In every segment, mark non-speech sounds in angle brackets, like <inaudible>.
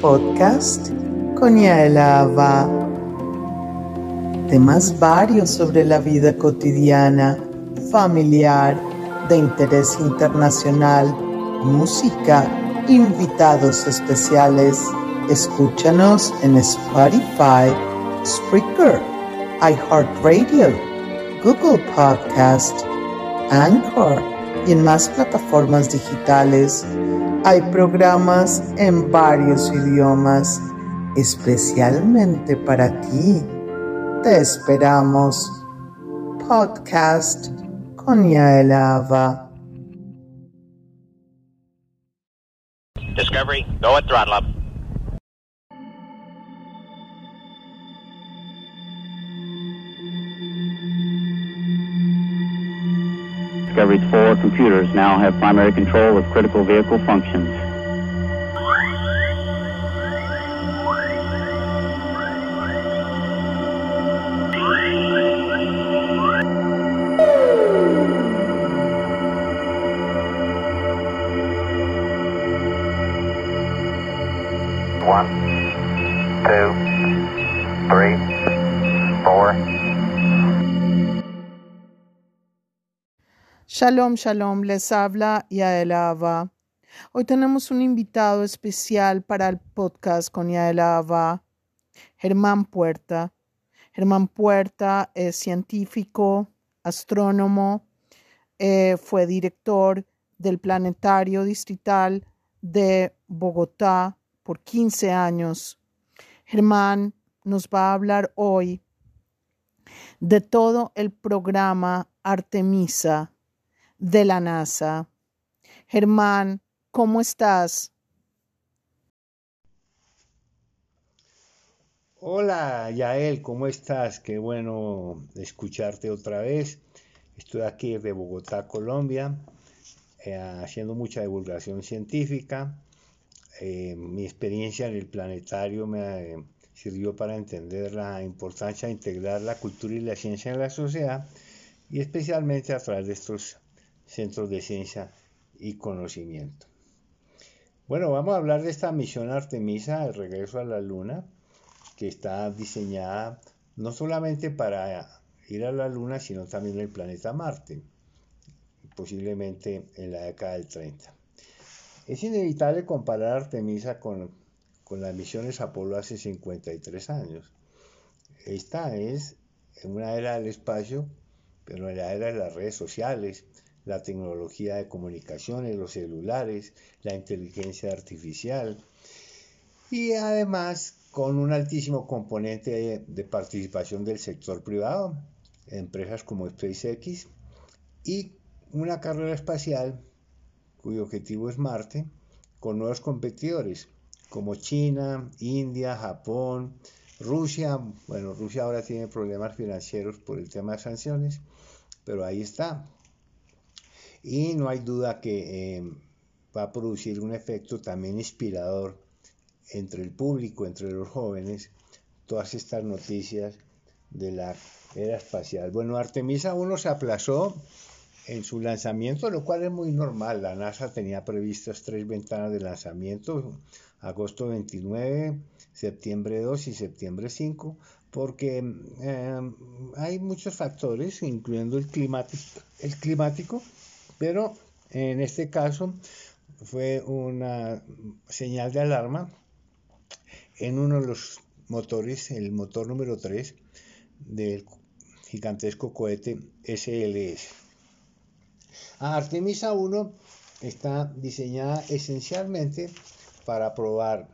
podcast con Yaelava. Temas varios sobre la vida cotidiana, familiar, de interés internacional, música, invitados especiales. Escúchanos en Spotify, Spreaker, iHeartRadio, Google Podcast, Anchor y en más plataformas digitales. Hay programas en varios idiomas, especialmente para ti. Te esperamos. Podcast con Yael Ava. Discovery, go at throttle. Discovery's four computers now have primary control of critical vehicle functions. Shalom, shalom, les habla Yael Ava. Hoy tenemos un invitado especial para el podcast con Yael Ava, Germán Puerta. Germán Puerta es científico, astrónomo, eh, fue director del Planetario Distrital de Bogotá por 15 años. Germán nos va a hablar hoy de todo el programa Artemisa de la NASA. Germán, ¿cómo estás? Hola Yael, ¿cómo estás? Qué bueno escucharte otra vez. Estoy aquí de Bogotá, Colombia, eh, haciendo mucha divulgación científica. Eh, mi experiencia en el planetario me eh, sirvió para entender la importancia de integrar la cultura y la ciencia en la sociedad y especialmente a través de estos centros de ciencia y conocimiento. Bueno, vamos a hablar de esta misión Artemisa, el regreso a la Luna, que está diseñada no solamente para ir a la Luna, sino también el planeta Marte, posiblemente en la década del 30. Es inevitable comparar Artemisa con, con las misiones Apolo hace 53 años. Esta es una era del espacio, pero en la era de las redes sociales, la tecnología de comunicaciones, los celulares, la inteligencia artificial y además con un altísimo componente de, de participación del sector privado, empresas como SpaceX y una carrera espacial cuyo objetivo es Marte, con nuevos competidores como China, India, Japón, Rusia. Bueno, Rusia ahora tiene problemas financieros por el tema de sanciones, pero ahí está. Y no hay duda que eh, va a producir un efecto también inspirador entre el público, entre los jóvenes, todas estas noticias de la era espacial. Bueno, Artemisa 1 se aplazó en su lanzamiento, lo cual es muy normal. La NASA tenía previstas tres ventanas de lanzamiento, agosto 29, septiembre 2 y septiembre 5, porque eh, hay muchos factores, incluyendo el climático, el climático, pero en este caso fue una señal de alarma en uno de los motores, el motor número 3 del gigantesco cohete SLS. Artemisa 1 está diseñada esencialmente para probar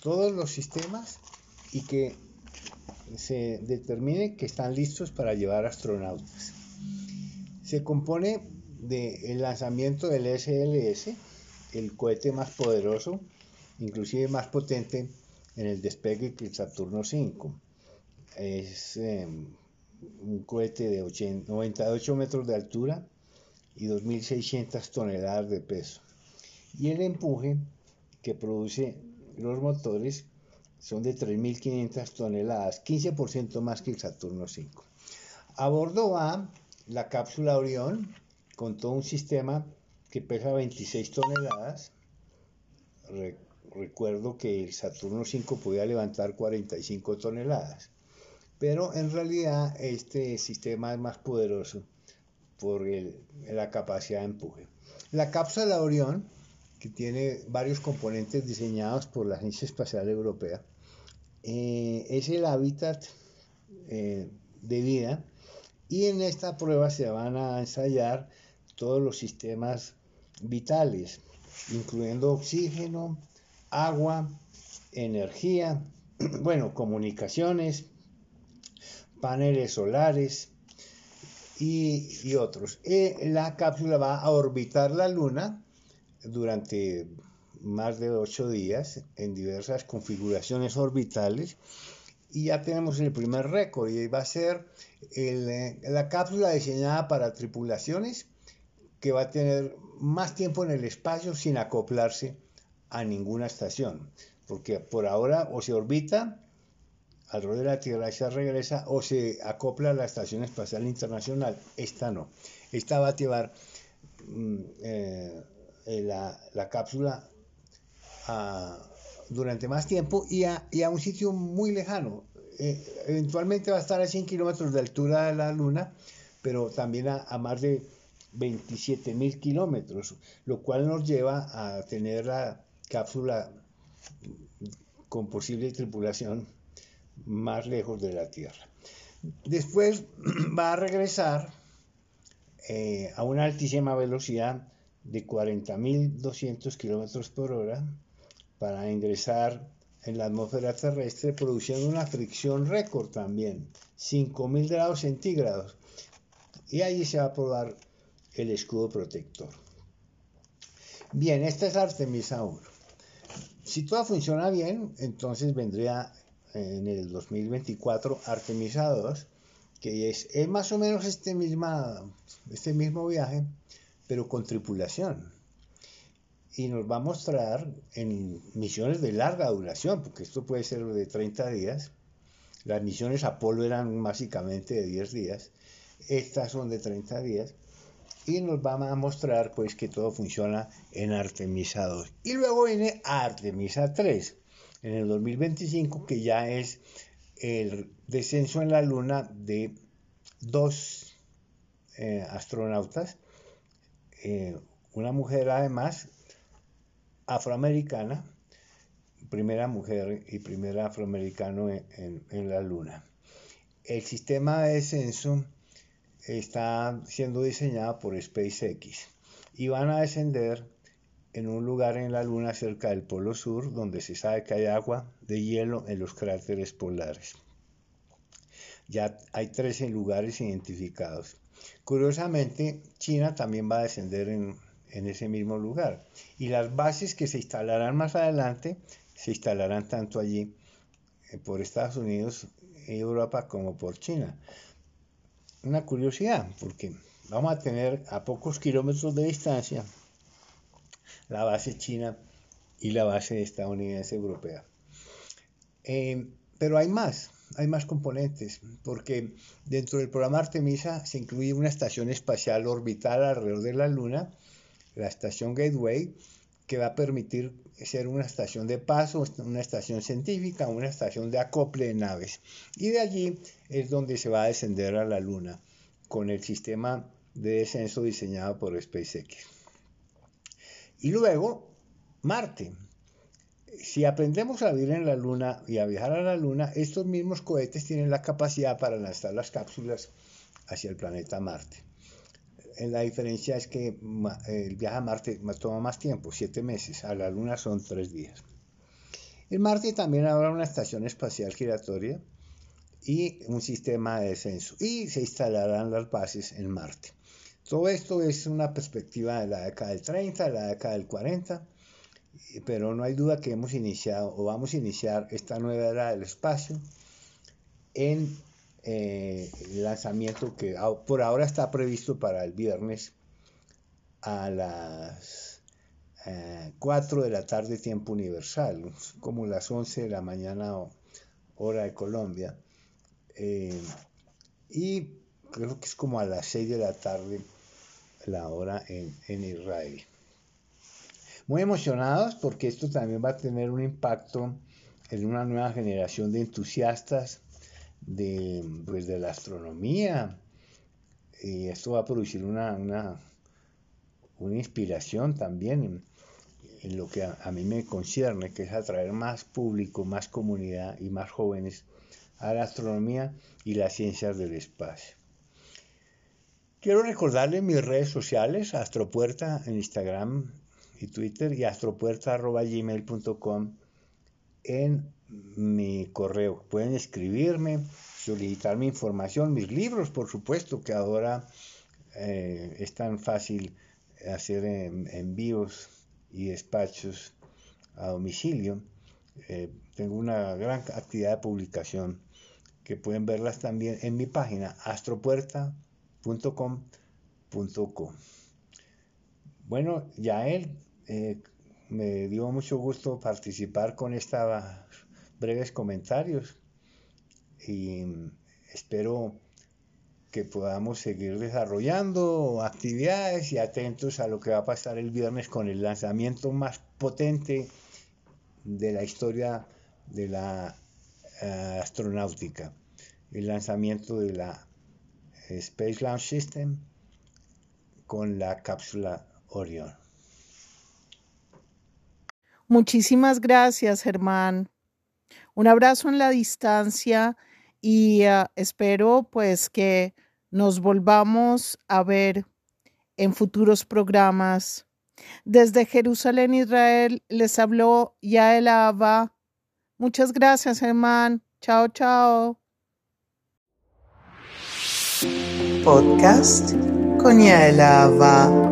todos los sistemas y que se determine que están listos para llevar astronautas. Se compone del lanzamiento del SLS, el cohete más poderoso, inclusive más potente en el despegue que el Saturno V. Es eh, un cohete de 80, 98 metros de altura y 2.600 toneladas de peso. Y el empuje que produce los motores son de 3.500 toneladas, 15% más que el Saturno V. A bordo va la cápsula Orión con todo un sistema que pesa 26 toneladas, recuerdo que el Saturno 5 podía levantar 45 toneladas, pero en realidad este sistema es más poderoso por el- la capacidad de empuje. La cápsula Orión, que tiene varios componentes diseñados por la Agencia Espacial Europea, eh, es el hábitat eh, de vida. Y en esta prueba se van a ensayar todos los sistemas vitales, incluyendo oxígeno, agua, energía, <clears throat> bueno, comunicaciones, paneles solares y, y otros. Eh, la cápsula va a orbitar la Luna durante más de ocho días en diversas configuraciones orbitales y ya tenemos el primer récord y va a ser el, eh, la cápsula diseñada para tripulaciones que va a tener más tiempo en el espacio sin acoplarse a ninguna estación, porque por ahora o se orbita alrededor de la Tierra y se regresa o se acopla a la Estación Espacial Internacional. Esta no. Esta va a llevar mm, eh, eh, la, la cápsula a- durante más tiempo y a, y a un sitio muy lejano. Eh, eventualmente va a estar a 100 kilómetros de altura de la Luna, pero también a, a más de 27 mil kilómetros, lo cual nos lleva a tener la cápsula con posible tripulación más lejos de la Tierra. Después <clears throat> va a regresar eh, a una altísima velocidad de 40.200 kilómetros por hora para ingresar en la atmósfera terrestre produciendo una fricción récord también, 5.000 grados centígrados. Y allí se va a probar el escudo protector. Bien, esta es Artemisa 1. Si todo funciona bien, entonces vendría en el 2024 Artemisa 2, que es, es más o menos este, misma, este mismo viaje, pero con tripulación. Y nos va a mostrar en misiones de larga duración, porque esto puede ser de 30 días. Las misiones Apolo eran básicamente de 10 días. Estas son de 30 días. Y nos va a mostrar pues que todo funciona en Artemisa 2. Y luego viene Artemisa 3 en el 2025, que ya es el descenso en la Luna de dos eh, astronautas, eh, una mujer además afroamericana, primera mujer y primer afroamericano en, en- en la Luna. El sistema de descenso está siendo diseñado por SpaceX y van a descender en un lugar en la Luna cerca del Polo Sur, donde se sabe que hay agua de hielo en los cráteres polares. Ya hay 13 lugares identificados. Curiosamente, China también va a descender en, en ese mismo lugar. Y las bases que se instalarán más adelante se instalarán tanto allí eh, por Estados Unidos y Europa como por China. Una curiosidad, porque vamos a tener a pocos kilómetros de distancia la base china y la base estadounidense europea. Eh, pero hay más, hay más componentes, porque dentro del programa Artemisa se incluye una estación espacial orbital alrededor de la Luna, la estación Gateway, que va a permitir ser una estación de paso, una estación científica, una estación de acople de naves. Y de allí es donde se va a descender a la Luna con el sistema de descenso diseñado por SpaceX. Y luego, Marte. Si aprendemos a vivir en la Luna y a viajar a la Luna, estos mismos cohetes tienen la capacidad para lanzar las cápsulas hacia el planeta Marte. La diferencia es que el viaje a Marte ma- toma más tiempo, siete meses, a la Luna son tres días. En Marte también habrá una estación espacial giratoria y un sistema de descenso y se instalarán las bases en Marte. Todo esto es una perspectiva de la década del 30, de la década del 40, y- pero no hay duda que hemos iniciado o vamos a iniciar esta nueva era del espacio en eh, lanzamiento que por ahora está previsto para el viernes a las eh, 4 de la tarde tiempo universal, como las 11 de la mañana hora de Colombia. Eh, y creo que es como a las 6 de la tarde la hora en, en Israel. muy emocionados porque esto también va a tener un impacto en una nueva generación de entusiastas de, pues, de la astronomía. Y esto va a producir una, una, una inspiración también en, lo que a, a, mí me concierne, que es atraer más público, más comunidad y más jóvenes a la astronomía y las ciencias del espacio. Quiero recordarles mis redes sociales, Astropuerta en Instagram y Twitter y astropuerta.gmail.com en mi correo. Pueden escribirme, solicitarme información, mis libros, por supuesto, que ahora eh, es tan fácil hacer envíos y despachos a domicilio. Eh, tengo una gran actividad de publicación que pueden verlas también en mi página astropuerta.com .com. Bueno, Yael, eh, me dio mucho gusto participar con estos breves comentarios y espero que podamos seguir desarrollando actividades y atentos a lo que va a pasar el viernes con el lanzamiento más potente de la historia de la uh, astronáutica, el lanzamiento de la Space Launch System con la cápsula Orion. Muchísimas gracias, Germán. Un abrazo en la distancia y uh, espero pues que nos volvamos a ver en futuros programas. Desde Jerusalén, Israel, les habló Yael Ava. Muchas gracias, Germán. Chao, chao. podcast con Yael Ava.